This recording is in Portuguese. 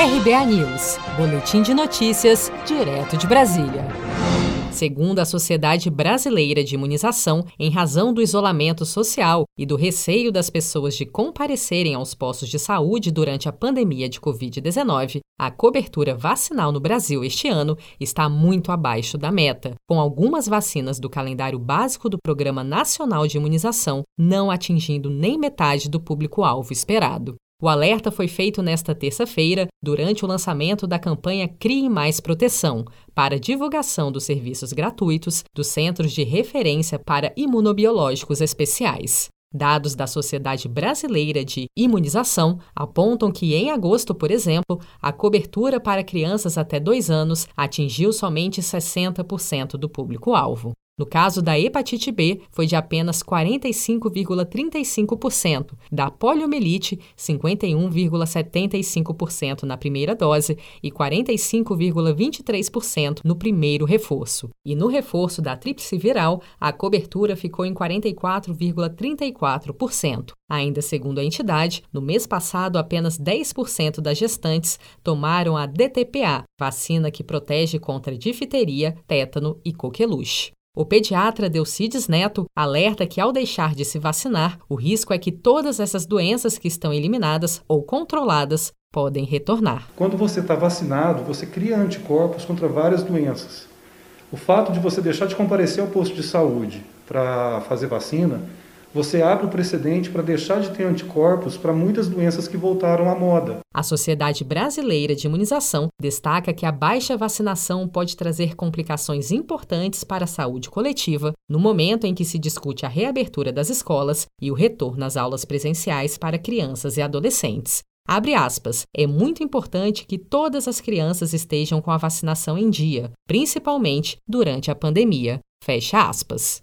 RBA News, Boletim de Notícias, direto de Brasília. Segundo a Sociedade Brasileira de Imunização, em razão do isolamento social e do receio das pessoas de comparecerem aos postos de saúde durante a pandemia de Covid-19, a cobertura vacinal no Brasil este ano está muito abaixo da meta, com algumas vacinas do calendário básico do Programa Nacional de Imunização não atingindo nem metade do público-alvo esperado. O alerta foi feito nesta terça-feira, durante o lançamento da campanha Crie Mais Proteção, para divulgação dos serviços gratuitos dos Centros de Referência para Imunobiológicos Especiais. Dados da Sociedade Brasileira de Imunização apontam que, em agosto, por exemplo, a cobertura para crianças até dois anos atingiu somente 60% do público-alvo. No caso da hepatite B, foi de apenas 45,35%, da poliomielite, 51,75% na primeira dose e 45,23% no primeiro reforço. E no reforço da tríplice viral, a cobertura ficou em 44,34%. Ainda segundo a entidade, no mês passado apenas 10% das gestantes tomaram a DTPA, vacina que protege contra difteria, tétano e coqueluche. O pediatra Delcides Neto alerta que, ao deixar de se vacinar, o risco é que todas essas doenças que estão eliminadas ou controladas podem retornar. Quando você está vacinado, você cria anticorpos contra várias doenças. O fato de você deixar de comparecer ao posto de saúde para fazer vacina você abre o precedente para deixar de ter anticorpos para muitas doenças que voltaram à moda. A Sociedade Brasileira de Imunização destaca que a baixa vacinação pode trazer complicações importantes para a saúde coletiva no momento em que se discute a reabertura das escolas e o retorno às aulas presenciais para crianças e adolescentes. Abre aspas. É muito importante que todas as crianças estejam com a vacinação em dia, principalmente durante a pandemia. Fecha aspas.